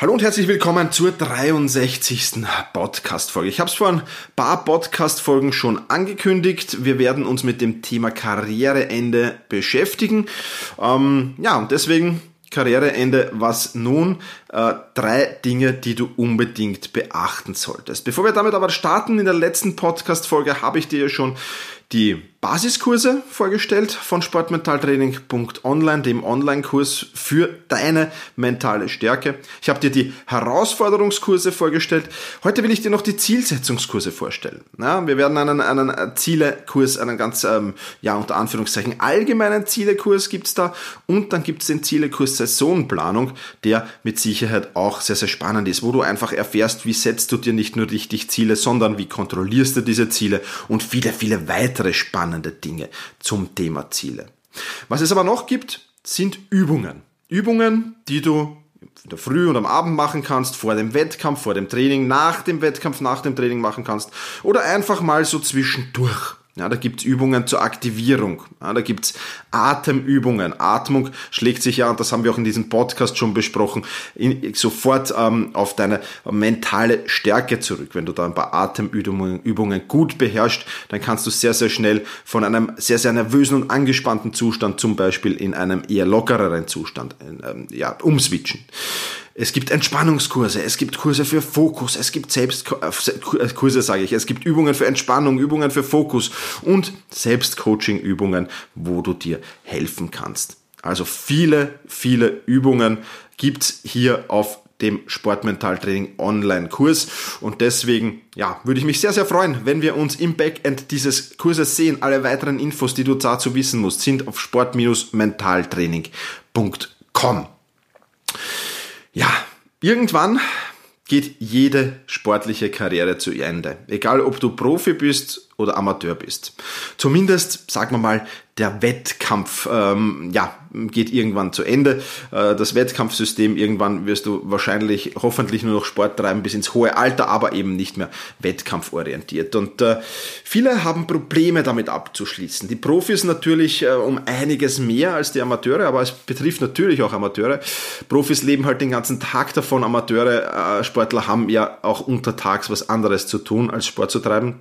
Hallo und herzlich willkommen zur 63. Podcast-Folge. Ich habe es vor ein paar Podcast-Folgen schon angekündigt. Wir werden uns mit dem Thema Karriereende beschäftigen. Ähm, ja, und deswegen Karriereende, was nun? Äh, drei Dinge, die du unbedingt beachten solltest. Bevor wir damit aber starten, in der letzten Podcast-Folge habe ich dir ja schon die Basiskurse vorgestellt von sportmentaltraining.online, dem Online-Kurs für deine mentale Stärke. Ich habe dir die Herausforderungskurse vorgestellt. Heute will ich dir noch die Zielsetzungskurse vorstellen. Ja, wir werden einen, einen Zielekurs, einen ganz, ähm, ja, unter Anführungszeichen allgemeinen Zielekurs gibt's da und dann gibt's den Zielekurs Saisonplanung, der mit Sicherheit auch sehr, sehr spannend ist, wo du einfach erfährst, wie setzt du dir nicht nur richtig Ziele, sondern wie kontrollierst du diese Ziele und viele, viele weitere spannende spannende Dinge zum Thema Ziele. Was es aber noch gibt, sind Übungen. Übungen, die du in der Früh und am Abend machen kannst, vor dem Wettkampf, vor dem Training, nach dem Wettkampf, nach dem Training machen kannst oder einfach mal so zwischendurch. Ja, da gibt's Übungen zur Aktivierung. Ja, da gibt's Atemübungen. Atmung schlägt sich ja, und das haben wir auch in diesem Podcast schon besprochen, in, sofort ähm, auf deine mentale Stärke zurück. Wenn du da ein paar Atemübungen Übungen gut beherrschst, dann kannst du sehr, sehr schnell von einem sehr, sehr nervösen und angespannten Zustand zum Beispiel in einem eher lockereren Zustand ähm, ja, umswitchen. Es gibt Entspannungskurse, es gibt Kurse für Fokus, es gibt Selbstkurse, äh, sage ich, es gibt Übungen für Entspannung, Übungen für Fokus und Selbstcoaching-Übungen, wo du dir helfen kannst. Also viele, viele Übungen gibt's hier auf dem Sportmentaltraining Online-Kurs. Und deswegen, ja, würde ich mich sehr, sehr freuen, wenn wir uns im Backend dieses Kurses sehen. Alle weiteren Infos, die du dazu wissen musst, sind auf sport-mentaltraining.com. Ja, irgendwann geht jede sportliche Karriere zu Ende. Egal ob du Profi bist oder Amateur bist. Zumindest, sagen wir mal, der Wettkampf ähm, ja, geht irgendwann zu Ende. Äh, das Wettkampfsystem, irgendwann wirst du wahrscheinlich hoffentlich nur noch Sport treiben bis ins hohe Alter, aber eben nicht mehr wettkampforientiert. Und äh, viele haben Probleme damit abzuschließen. Die Profis natürlich äh, um einiges mehr als die Amateure, aber es betrifft natürlich auch Amateure. Profis leben halt den ganzen Tag davon. Amateure, Sportler haben ja auch untertags was anderes zu tun, als Sport zu treiben.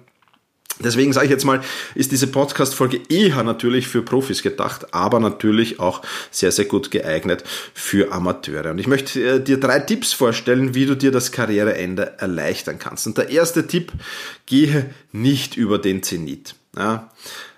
Deswegen sage ich jetzt mal, ist diese Podcast-Folge eher natürlich für Profis gedacht, aber natürlich auch sehr, sehr gut geeignet für Amateure. Und ich möchte äh, dir drei Tipps vorstellen, wie du dir das Karriereende erleichtern kannst. Und der erste Tipp, gehe nicht über den Zenit. Ja,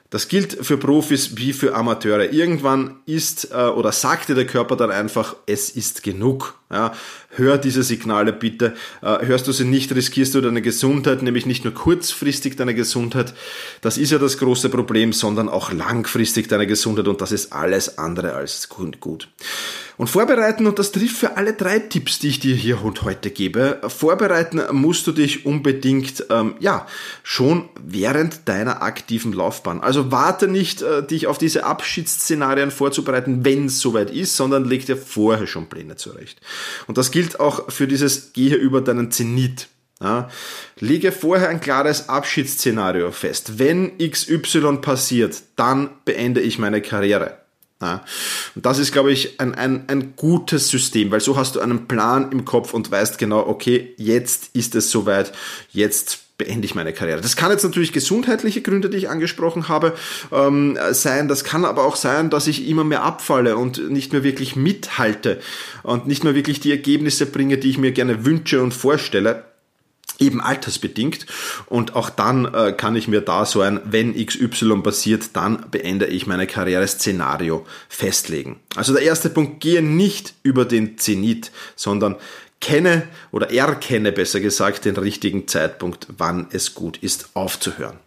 das gilt für Profis wie für Amateure. Irgendwann ist äh, oder sagt dir der Körper dann einfach, es ist genug. Ja, hör diese Signale bitte. Äh, hörst du sie nicht, riskierst du deine Gesundheit, nämlich nicht nur kurzfristig deine Gesundheit, das ist ja das große Problem, sondern auch langfristig deine Gesundheit und das ist alles andere als gut. Und vorbereiten, und das trifft für alle drei Tipps, die ich dir hier und heute gebe, vorbereiten musst du dich unbedingt, ähm, ja, schon während deiner aktiven Laufbahn. Also warte nicht, äh, dich auf diese Abschiedsszenarien vorzubereiten, wenn es soweit ist, sondern leg dir vorher schon Pläne zurecht. Und das gilt auch für dieses Gehe über deinen Zenit. Ja, lege vorher ein klares Abschiedsszenario fest. Wenn XY passiert, dann beende ich meine Karriere. Ja, und das ist, glaube ich, ein, ein, ein gutes System, weil so hast du einen Plan im Kopf und weißt genau, okay, jetzt ist es soweit, jetzt beende ich meine Karriere. Das kann jetzt natürlich gesundheitliche Gründe, die ich angesprochen habe, ähm, sein. Das kann aber auch sein, dass ich immer mehr abfalle und nicht mehr wirklich mithalte und nicht mehr wirklich die Ergebnisse bringe, die ich mir gerne wünsche und vorstelle eben altersbedingt und auch dann äh, kann ich mir da so ein wenn XY passiert, dann beende ich meine Karriere-Szenario festlegen. Also der erste Punkt, gehe nicht über den Zenit, sondern kenne oder erkenne besser gesagt den richtigen Zeitpunkt, wann es gut ist aufzuhören.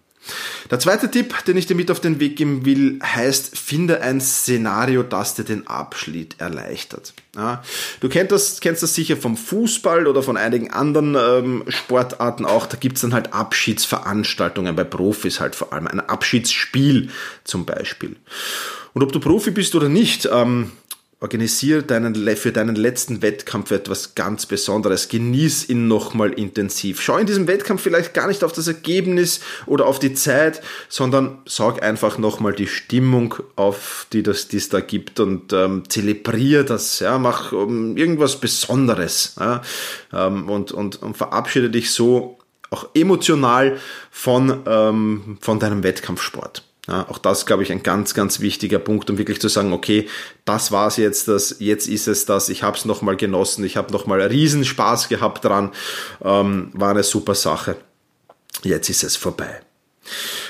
Der zweite Tipp, den ich dir mit auf den Weg geben will, heißt, finde ein Szenario, das dir den Abschnitt erleichtert. Ja, du kennst das, kennst das sicher vom Fußball oder von einigen anderen ähm, Sportarten auch. Da gibt's dann halt Abschiedsveranstaltungen bei Profis halt vor allem. Ein Abschiedsspiel zum Beispiel. Und ob du Profi bist oder nicht, ähm, Organisiere deinen, für deinen letzten Wettkampf etwas ganz Besonderes. Genieß ihn nochmal intensiv. Schau in diesem Wettkampf vielleicht gar nicht auf das Ergebnis oder auf die Zeit, sondern sorg einfach nochmal die Stimmung auf, die das, die es da gibt und ähm, zelebriere das. Ja, mach um, irgendwas Besonderes ja, ähm, und, und, und verabschiede dich so auch emotional von, ähm, von deinem Wettkampfsport. Ja, auch das, glaube ich, ein ganz, ganz wichtiger Punkt, um wirklich zu sagen, okay, das war's jetzt, das, jetzt ist es das, ich habe es nochmal genossen, ich habe nochmal riesen Spaß gehabt dran, ähm, war eine super Sache. Jetzt ist es vorbei.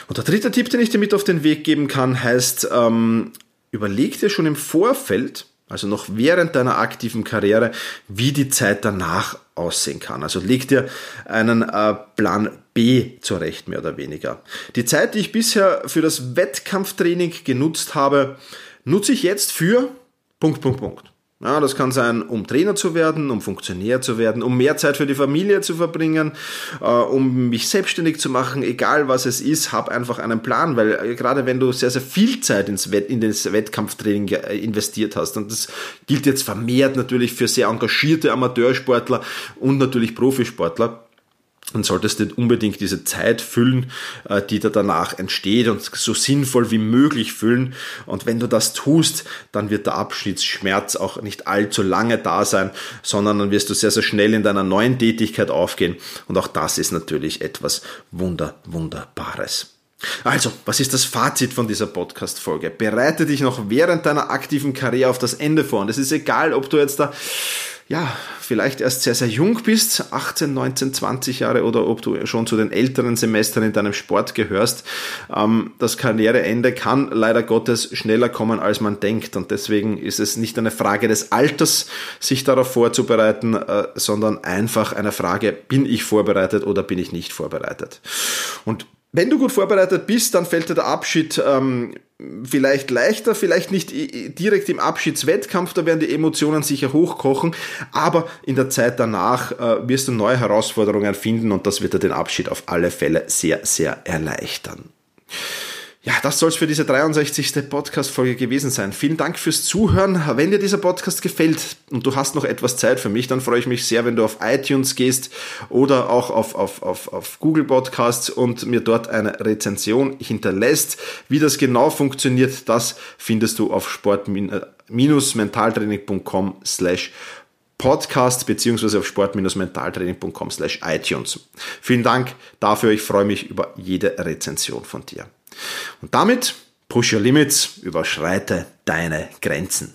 Und der dritte Tipp, den ich dir mit auf den Weg geben kann, heißt, ähm, überleg dir schon im Vorfeld, also noch während deiner aktiven Karriere, wie die Zeit danach aussehen kann. Also leg dir einen äh, Plan B zurecht, mehr oder weniger. Die Zeit, die ich bisher für das Wettkampftraining genutzt habe, nutze ich jetzt für Punkt, Punkt, Punkt. Ja, das kann sein, um Trainer zu werden, um Funktionär zu werden, um mehr Zeit für die Familie zu verbringen, äh, um mich selbstständig zu machen, egal was es ist, hab einfach einen Plan, weil äh, gerade wenn du sehr, sehr viel Zeit ins Wett, in das Wettkampftraining äh, investiert hast, und das gilt jetzt vermehrt natürlich für sehr engagierte Amateursportler und natürlich Profisportler, dann solltest du unbedingt diese Zeit füllen, äh, die da danach entsteht und so sinnvoll wie möglich füllen. Und wenn du das tust, dann wird der Abschiedsschmerz auch nicht allzu lange da sein, sondern dann wirst du sehr, sehr schnell in deiner neuen Tätigkeit aufgehen. Und auch das ist natürlich etwas Wunder, Wunderbares. Also, was ist das Fazit von dieser Podcast-Folge? Bereite dich noch während deiner aktiven Karriere auf das Ende vor. Und es ist egal, ob du jetzt da ja, vielleicht erst sehr, sehr jung bist, 18, 19, 20 Jahre oder ob du schon zu den älteren Semestern in deinem Sport gehörst. Ähm, das Karriereende kann leider Gottes schneller kommen, als man denkt. Und deswegen ist es nicht eine Frage des Alters, sich darauf vorzubereiten, äh, sondern einfach eine Frage, bin ich vorbereitet oder bin ich nicht vorbereitet? Und wenn du gut vorbereitet bist, dann fällt dir der Abschied ähm, vielleicht leichter, vielleicht nicht direkt im Abschiedswettkampf, da werden die Emotionen sicher hochkochen, aber in der Zeit danach äh, wirst du neue Herausforderungen finden und das wird dir den Abschied auf alle Fälle sehr, sehr erleichtern. Ja, das soll es für diese 63. Podcast-Folge gewesen sein. Vielen Dank fürs Zuhören. Wenn dir dieser Podcast gefällt und du hast noch etwas Zeit für mich, dann freue ich mich sehr, wenn du auf iTunes gehst oder auch auf, auf, auf, auf Google Podcasts und mir dort eine Rezension hinterlässt. Wie das genau funktioniert, das findest du auf sport-mentaltraining.com slash Podcast beziehungsweise auf sport-mentaltraining.com slash iTunes. Vielen Dank dafür. Ich freue mich über jede Rezension von dir. Und damit push your limits, überschreite deine Grenzen.